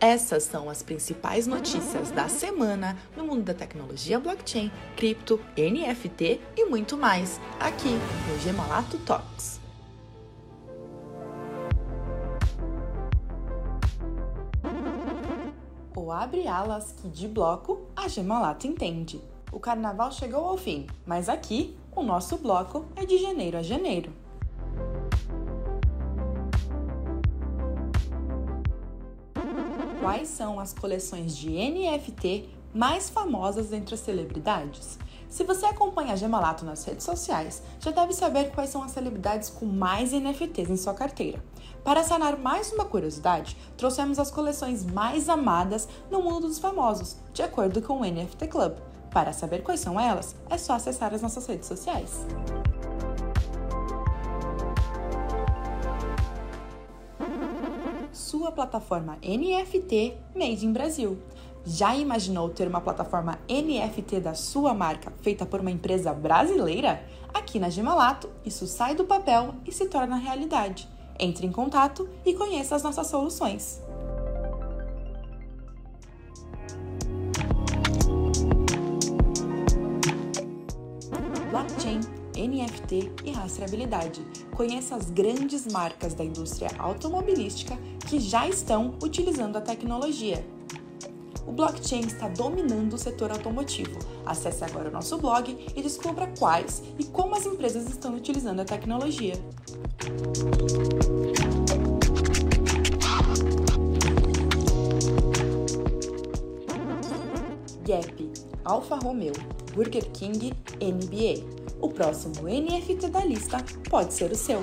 Essas são as principais notícias da semana no mundo da tecnologia blockchain, cripto, NFT e muito mais, aqui no Gemalato Talks. O abre alas que de bloco a Gemalato entende. O carnaval chegou ao fim, mas aqui o nosso bloco é de janeiro a janeiro. Quais são as coleções de NFT mais famosas entre as celebridades? Se você acompanha a Gemalato nas redes sociais, já deve saber quais são as celebridades com mais NFTs em sua carteira. Para sanar mais uma curiosidade, trouxemos as coleções mais amadas no mundo dos famosos, de acordo com o NFT Club. Para saber quais são elas, é só acessar as nossas redes sociais. Sua plataforma NFT Made in Brasil. Já imaginou ter uma plataforma NFT da sua marca feita por uma empresa brasileira? Aqui na Gemalato, isso sai do papel e se torna realidade. Entre em contato e conheça as nossas soluções. NFT e rastreabilidade. Conheça as grandes marcas da indústria automobilística que já estão utilizando a tecnologia. O blockchain está dominando o setor automotivo. Acesse agora o nosso blog e descubra quais e como as empresas estão utilizando a tecnologia. Gap, Alfa Romeo, Burger King, NBA o próximo NFT da lista pode ser o seu.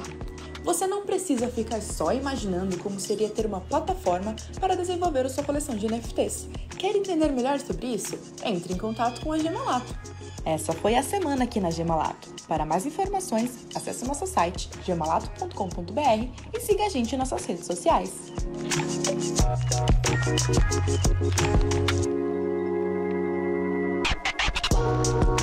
Você não precisa ficar só imaginando como seria ter uma plataforma para desenvolver a sua coleção de NFTs. Quer entender melhor sobre isso? Entre em contato com a Gemalato. Essa foi a semana aqui na Gemalato. Para mais informações, acesse nosso site gemalato.com.br e siga a gente em nossas redes sociais. Bye.